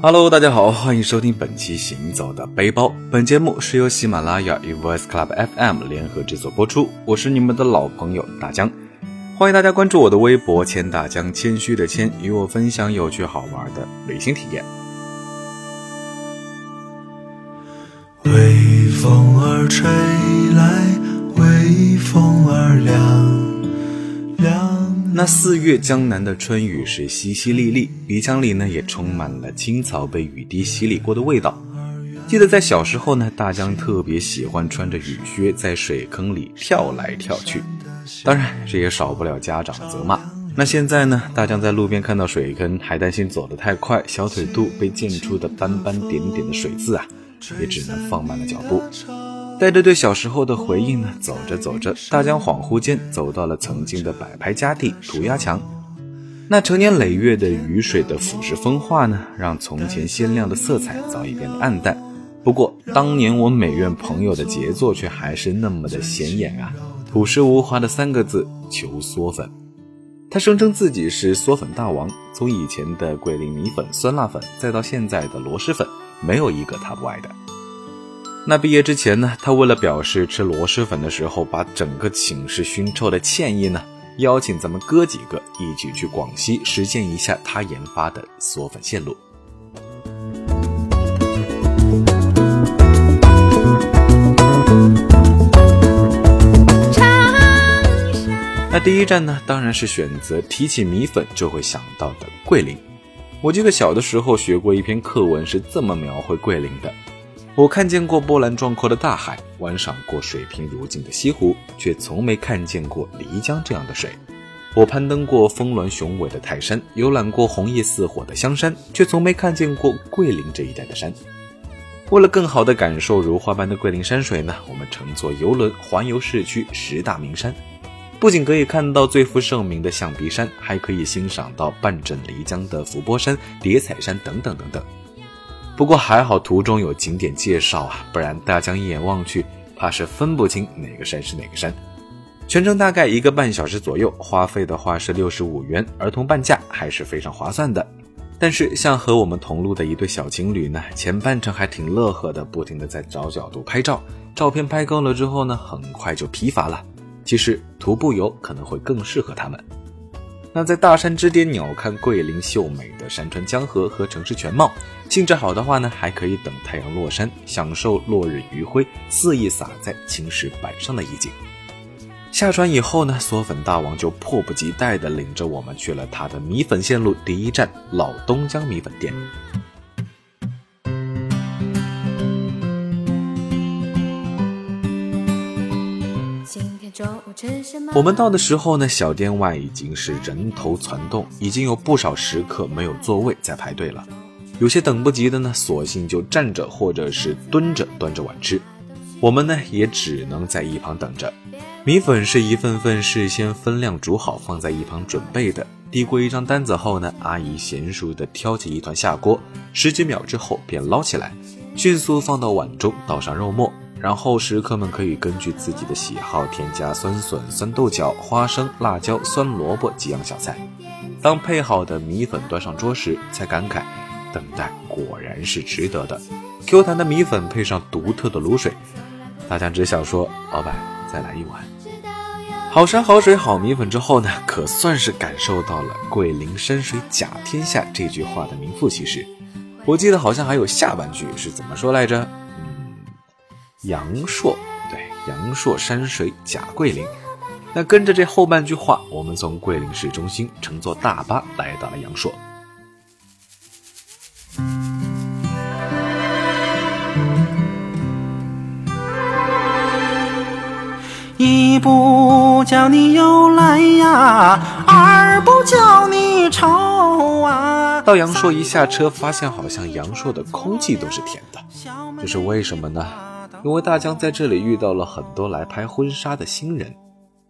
Hello，大家好，欢迎收听本期《行走的背包》。本节目是由喜马拉雅与 Voice Club FM 联合制作播出。我是你们的老朋友大江，欢迎大家关注我的微博“千大江”，谦虚的谦，与我分享有趣好玩的旅行体验。微风儿那四月江南的春雨是淅淅沥沥，鼻腔里呢也充满了青草被雨滴洗礼过的味道。记得在小时候呢，大江特别喜欢穿着雨靴在水坑里跳来跳去，当然这也少不了家长的责骂。那现在呢，大江在路边看到水坑，还担心走得太快，小腿肚被溅出的斑斑点点的水渍啊，也只能放慢了脚步。带着对小时候的回忆呢，走着走着，大江恍惚间走到了曾经的摆拍家地涂鸦墙。那成年累月的雨水的腐蚀风化呢，让从前鲜亮的色彩早已变得暗淡。不过，当年我美院朋友的杰作却还是那么的显眼啊！朴实无华的三个字：求嗦粉。他声称自己是嗦粉大王，从以前的桂林米粉、酸辣粉，再到现在的螺蛳粉，没有一个他不爱的。那毕业之前呢，他为了表示吃螺蛳粉的时候把整个寝室熏臭的歉意呢，邀请咱们哥几个一起去广西实践一下他研发的嗦粉线路。那第一站呢，当然是选择提起米粉就会想到的桂林。我记得小的时候学过一篇课文，是这么描绘桂林的。我看见过波澜壮阔的大海，观赏过水平如镜的西湖，却从没看见过漓江这样的水。我攀登过峰峦雄伟的泰山，游览过红叶似火的香山，却从没看见过桂林这一带的山。为了更好地感受如画般的桂林山水呢，我们乘坐游轮环游市区十大名山，不仅可以看到最负盛名的象鼻山，还可以欣赏到半枕漓江的伏波山、叠彩山等等等等。不过还好，途中有景点介绍啊，不然大江一眼望去，怕是分不清哪个山是哪个山。全程大概一个半小时左右，花费的话是六十五元，儿童半价，还是非常划算的。但是像和我们同路的一对小情侣呢，前半程还挺乐呵的，不停的在找角度拍照，照片拍够了之后呢，很快就疲乏了。其实徒步游可能会更适合他们。那在大山之巅鸟瞰桂林秀美的山川江河和城市全貌，兴致好的话呢，还可以等太阳落山，享受落日余晖肆意洒在青石板上的意境。下船以后呢，嗦粉大王就迫不及待地领着我们去了他的米粉线路第一站老东江米粉店。我们到的时候呢，小店外已经是人头攒动，已经有不少食客没有座位在排队了。有些等不及的呢，索性就站着或者是蹲着端着碗吃。我们呢也只能在一旁等着。米粉是一份份事先分量煮好放在一旁准备的。递过一张单子后呢，阿姨娴熟地挑起一团下锅，十几秒之后便捞起来，迅速放到碗中，倒上肉末。然后食客们可以根据自己的喜好添加酸笋、酸豆角、花生、辣椒、酸萝卜几样小菜。当配好的米粉端上桌时，才感慨，等待果然是值得的。Q 弹的米粉配上独特的卤水，大家只想说：“老板，再来一碗。”好山好水好米粉之后呢，可算是感受到了“桂林山水甲天下”这句话的名副其实。我记得好像还有下半句是怎么说来着？阳朔，对，阳朔山水甲桂林。那跟着这后半句话，我们从桂林市中心乘坐大巴来到了阳朔。一不叫你有来呀，二不叫你愁啊。到阳朔一下车，发现好像阳朔的空气都是甜的，这是为什么呢？因为大江在这里遇到了很多来拍婚纱的新人，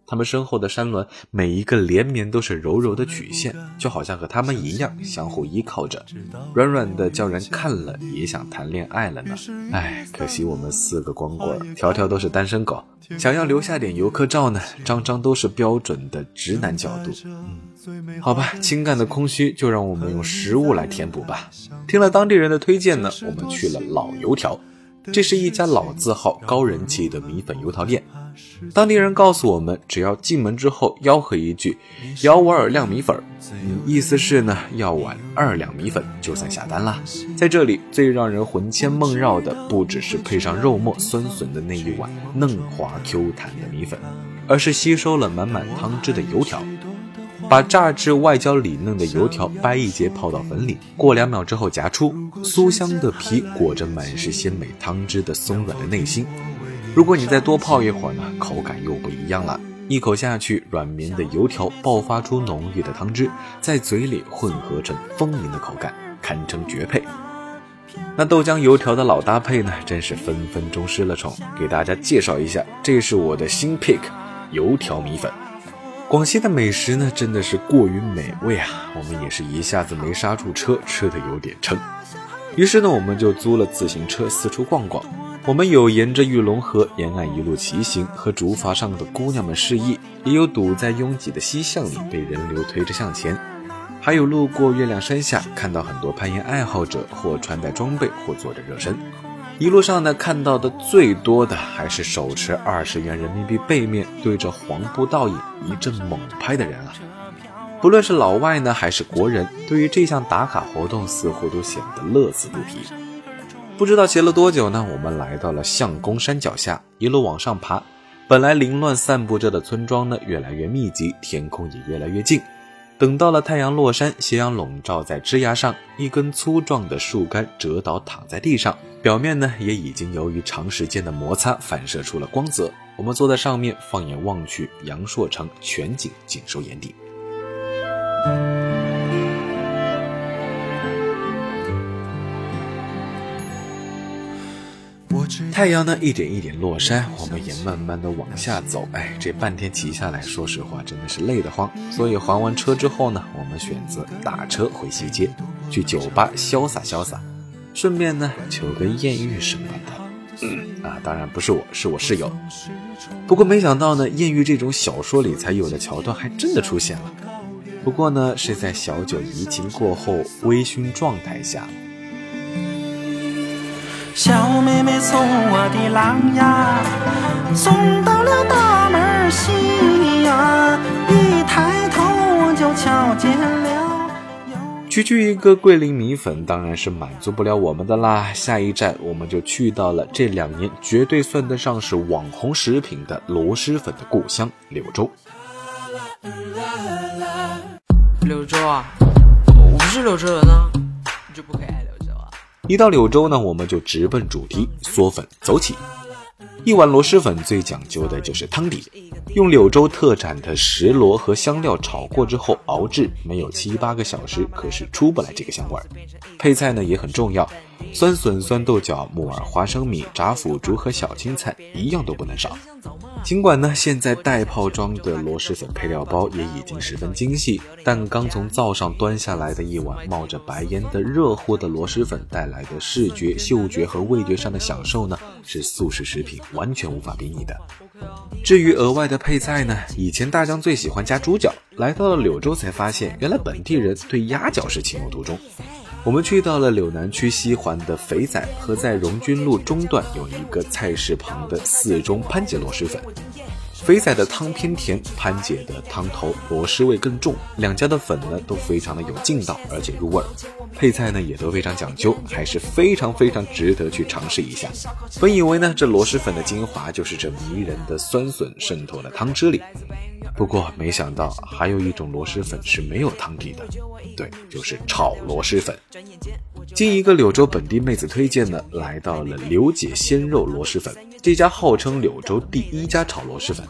他们身后的山峦，每一个连绵都是柔柔的曲线，就好像和他们一样相互依靠着，软软的，叫人看了也想谈恋爱了呢。唉，可惜我们四个光棍，条条都是单身狗，想要留下点游客照呢，张张都是标准的直男角度。嗯，好吧，情感的空虚就让我们用食物来填补吧。听了当地人的推荐呢，我们去了老油条。这是一家老字号、高人气的米粉油条店。当地人告诉我们，只要进门之后吆喝一句“舀我尔亮米粉”，嗯，意思是呢要碗二两米粉就算下单啦。在这里，最让人魂牵梦绕的不只是配上肉末酸笋的那一碗嫩滑 Q 弹的米粉，而是吸收了满满汤汁的油条。把炸至外焦里嫩的油条掰一截泡到粉里，过两秒之后夹出，酥香的皮裹着满是鲜美汤汁的松软的内心。如果你再多泡一会儿呢，口感又不一样了。一口下去，软绵的油条爆发出浓郁的汤汁，在嘴里混合成丰盈的口感，堪称绝配。那豆浆油条的老搭配呢，真是分分钟失了宠。给大家介绍一下，这是我的新 pick，油条米粉。广西的美食呢，真的是过于美味啊！我们也是一下子没刹住车，吃的有点撑。于是呢，我们就租了自行车四处逛逛。我们有沿着玉龙河沿岸一路骑行，和竹筏上的姑娘们示意；也有堵在拥挤的西巷里被人流推着向前；还有路过月亮山下，看到很多攀岩爱好者，或穿戴装备，或做着热身。一路上呢，看到的最多的还是手持二十元人民币背面对着黄布倒影一阵猛拍的人啊！不论是老外呢，还是国人，对于这项打卡活动似乎都显得乐此不疲。不知道骑了多久呢，我们来到了相公山脚下，一路往上爬。本来凌乱散布着的村庄呢，越来越密集，天空也越来越近。等到了太阳落山，斜阳笼罩在枝桠上，一根粗壮的树干折倒躺在地上，表面呢也已经由于长时间的摩擦反射出了光泽。我们坐在上面，放眼望去，阳朔城全景尽收眼底。太阳呢一点一点落山，我们也慢慢的往下走。哎，这半天骑下来，说实话真的是累得慌。所以还完车之后呢，我们选择打车回西街，去酒吧潇洒潇洒，顺便呢求个艳遇什么的。嗯啊，当然不是我，是我室友。不过没想到呢，艳遇这种小说里才有的桥段还真的出现了。不过呢，是在小酒怡情过后，微醺状态下。小妹妹送我的郎呀，送到了大门西呀，一抬头我就瞧见了。区区一个桂林米粉，当然是满足不了我们的啦。下一站，我们就去到了这两年绝对算得上是网红食品的螺蛳粉的故乡柳州。柳州啊，我不是柳州人啊，你就不可以爱柳。一到柳州呢，我们就直奔主题嗦粉走起。一碗螺蛳粉最讲究的就是汤底，用柳州特产的石螺和香料炒过之后熬制，没有七八个小时可是出不来这个香味儿。配菜呢也很重要，酸笋、酸豆角、木耳、花生米、炸腐竹和小青菜一样都不能少。尽管呢，现在袋泡装的螺蛳粉配料包也已经十分精细，但刚从灶上端下来的一碗冒着白烟的热乎的螺蛳粉带来的视觉、嗅觉和味觉上的享受呢，是速食食品完全无法比拟的。至于额外的配菜呢，以前大江最喜欢加猪脚，来到了柳州才发现，原来本地人对鸭脚是情有独钟。我们去到了柳南区西环的肥仔和在荣军路中段有一个菜市旁的四中潘姐螺蛳粉。肥仔的汤偏甜，潘姐的汤头螺蛳味更重。两家的粉呢都非常的有劲道，而且入味儿。配菜呢也都非常讲究，还是非常非常值得去尝试一下。本以为呢这螺蛳粉的精华就是这迷人的酸笋渗透了汤汁里。不过没想到还有一种螺蛳粉是没有汤底的，对，就是炒螺蛳粉。经一个柳州本地妹子推荐呢，来到了刘姐鲜肉螺蛳粉这家号称柳州第一家炒螺蛳粉。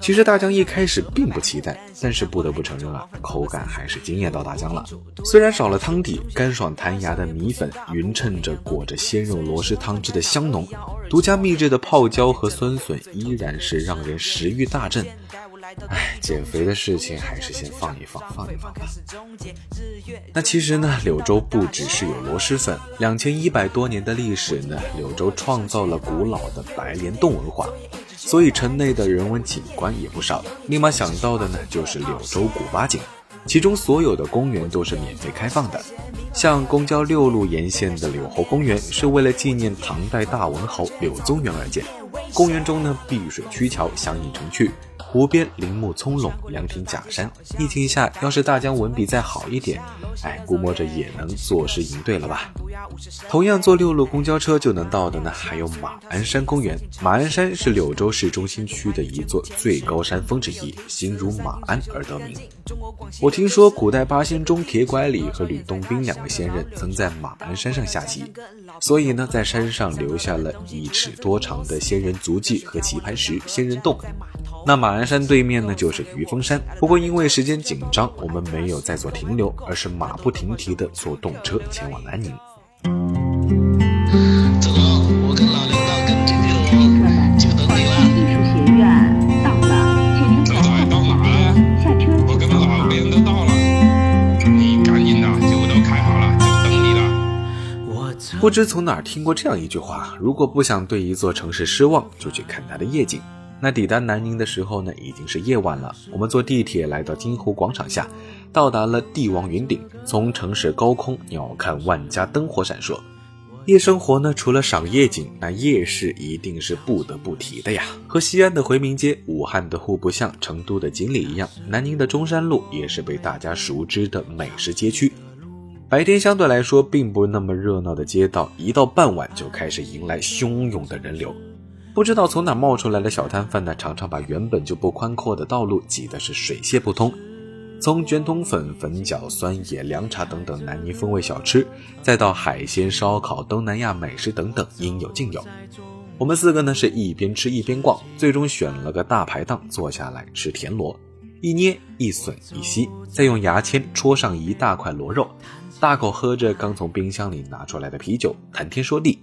其实大江一开始并不期待，但是不得不承认啊，口感还是惊艳到大江了。虽然少了汤底，干爽弹牙的米粉匀称着裹着鲜肉螺蛳汤汁的香浓，独家秘制的泡椒和酸笋依然是让人食欲大振。唉，减肥的事情还是先放一放，放一放吧。那其实呢，柳州不只是有螺蛳粉，两千一百多年的历史呢，柳州创造了古老的白莲洞文化，所以城内的人文景观也不少。立马想到的呢，就是柳州古八景。其中所有的公园都是免费开放的，像公交六路沿线的柳侯公园，是为了纪念唐代大文豪柳宗元而建。公园中呢，碧水曲桥相映成趣，湖边林木葱茏，凉亭假山。疫情下，要是大江文笔再好一点，哎，估摸着也能作诗吟对了吧？同样坐六路公交车就能到的呢，还有马鞍山公园。马鞍山是柳州市中心区的一座最高山峰之一，形如马鞍而得名。我听说古代八仙中铁拐李和吕洞宾两位仙人曾在马鞍山上下棋，所以呢，在山上留下了一尺多长的仙人足迹和棋盘石仙人洞。那马鞍鞍山对面呢，就是余峰山。不过因为时间紧张，我们没有再做停留，而是马不停蹄地坐动车前往南宁。走，我跟老领导跟这个就等你了。艺术学院到了，请走您走，到哪了？下车我跟。老领都到了，你赶紧的，酒都开好了，就等你了。不知从哪儿听过这样一句话：如果不想对一座城市失望，就去看它的夜景。那抵达南宁的时候呢，已经是夜晚了。我们坐地铁来到金湖广场下，到达了帝王云顶，从城市高空鸟瞰万家灯火闪烁。夜生活呢，除了赏夜景，那夜市一定是不得不提的呀。和西安的回民街、武汉的户部巷、成都的锦里一样，南宁的中山路也是被大家熟知的美食街区。白天相对来说并不那么热闹的街道，一到傍晚就开始迎来汹涌的人流。不知道从哪冒出来的小摊贩呢，常常把原本就不宽阔的道路挤得是水泄不通。从卷筒粉、粉饺、酸野、凉茶等等南宁风味小吃，再到海鲜、烧烤、东南亚美食等等，应有尽有。我们四个呢是一边吃一边逛，最终选了个大排档坐下来吃田螺，一捏一吮一吸，再用牙签戳上一大块螺肉，大口喝着刚从冰箱里拿出来的啤酒，谈天说地。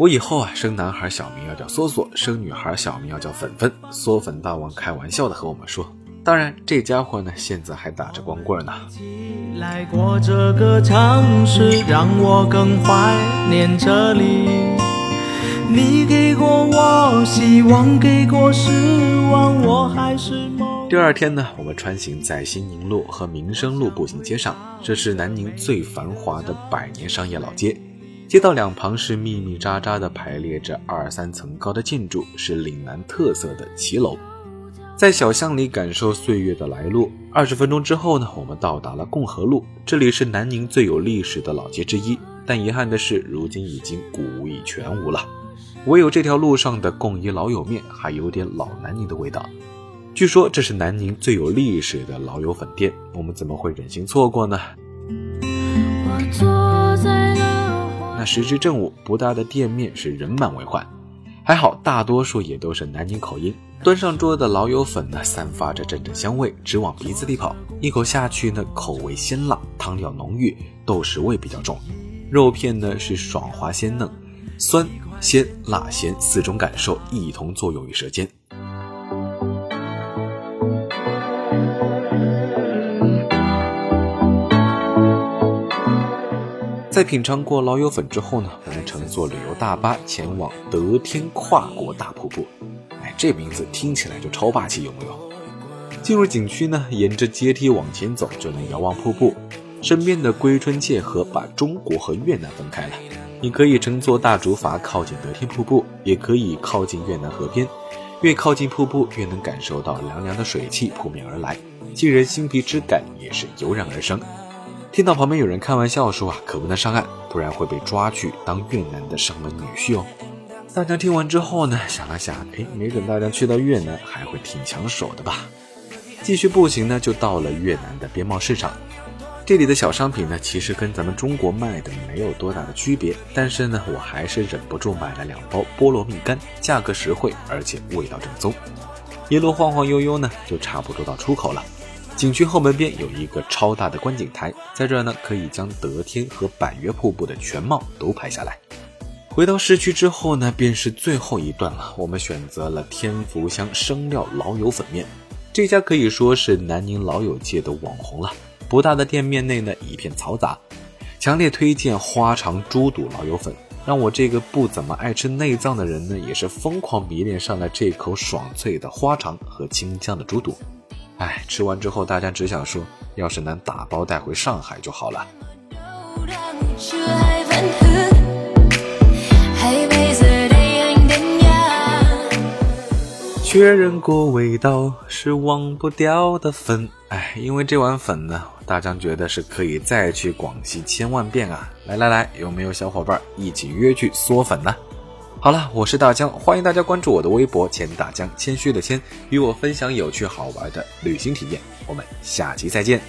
我以后啊，生男孩小名要叫梭梭，生女孩小名要叫粉粉。嗦粉大王开玩笑的和我们说，当然这家伙呢现在还打着光棍呢。来过这个城市，让我更怀念这里。你给过我希望，给过失望，我还是梦。第二天呢，我们穿行在新宁路和民生路步行街上，这是南宁最繁华的百年商业老街。街道两旁是密密匝匝的排列着二三层高的建筑，是岭南特色的骑楼。在小巷里感受岁月的来路。二十分钟之后呢，我们到达了共和路，这里是南宁最有历史的老街之一。但遗憾的是，如今已经古已全无了，唯有这条路上的共一老友面还有点老南宁的味道。据说这是南宁最有历史的老友粉店，我们怎么会忍心错过呢？那时至正午，不大的店面是人满为患，还好大多数也都是南宁口音。端上桌的老友粉呢，散发着阵阵香味，直往鼻子里跑。一口下去呢，口味鲜辣，汤料浓郁，豆豉味比较重，肉片呢是爽滑鲜嫩，酸、鲜、辣、咸四种感受一同作用于舌尖。在品尝过老友粉之后呢，我们乘坐旅游大巴前往德天跨国大瀑布。哎，这名字听起来就超霸气，有没有？进入景区呢，沿着阶梯往前走就能遥望瀑布。身边的归春界河把中国和越南分开了，你可以乘坐大竹筏靠近德天瀑布，也可以靠近越南河边。越靠近瀑布，越能感受到凉凉的水汽扑面而来，沁人心脾之感也是油然而生。听到旁边有人开玩笑说啊，可不能上岸，不然会被抓去当越南的上门女婿哦。大家听完之后呢，想了想，哎，没准大家去到越南还会挺抢手的吧。继续步行呢，就到了越南的边贸市场。这里的小商品呢，其实跟咱们中国卖的没有多大的区别，但是呢，我还是忍不住买了两包菠萝蜜干，价格实惠，而且味道正宗。一路晃晃悠悠呢，就差不多到出口了。景区后门边有一个超大的观景台，在这儿呢，可以将德天和百越瀑布的全貌都拍下来。回到市区之后呢，便是最后一段了。我们选择了天福乡生料老友粉面，这家可以说是南宁老友界的网红了。不大的店面内呢，一片嘈杂，强烈推荐花肠猪肚老友粉，让我这个不怎么爱吃内脏的人呢，也是疯狂迷恋上了这口爽脆的花肠和清香的猪肚。哎，吃完之后，大家只想说，要是能打包带回上海就好了。确认过味道是忘不掉的粉，哎，因为这碗粉呢，大江觉得是可以再去广西千万遍啊！来来来，有没有小伙伴一起约去嗦粉呢？好了，我是大江，欢迎大家关注我的微博“钱大江”，谦虚的谦，与我分享有趣好玩的旅行体验。我们下期再见。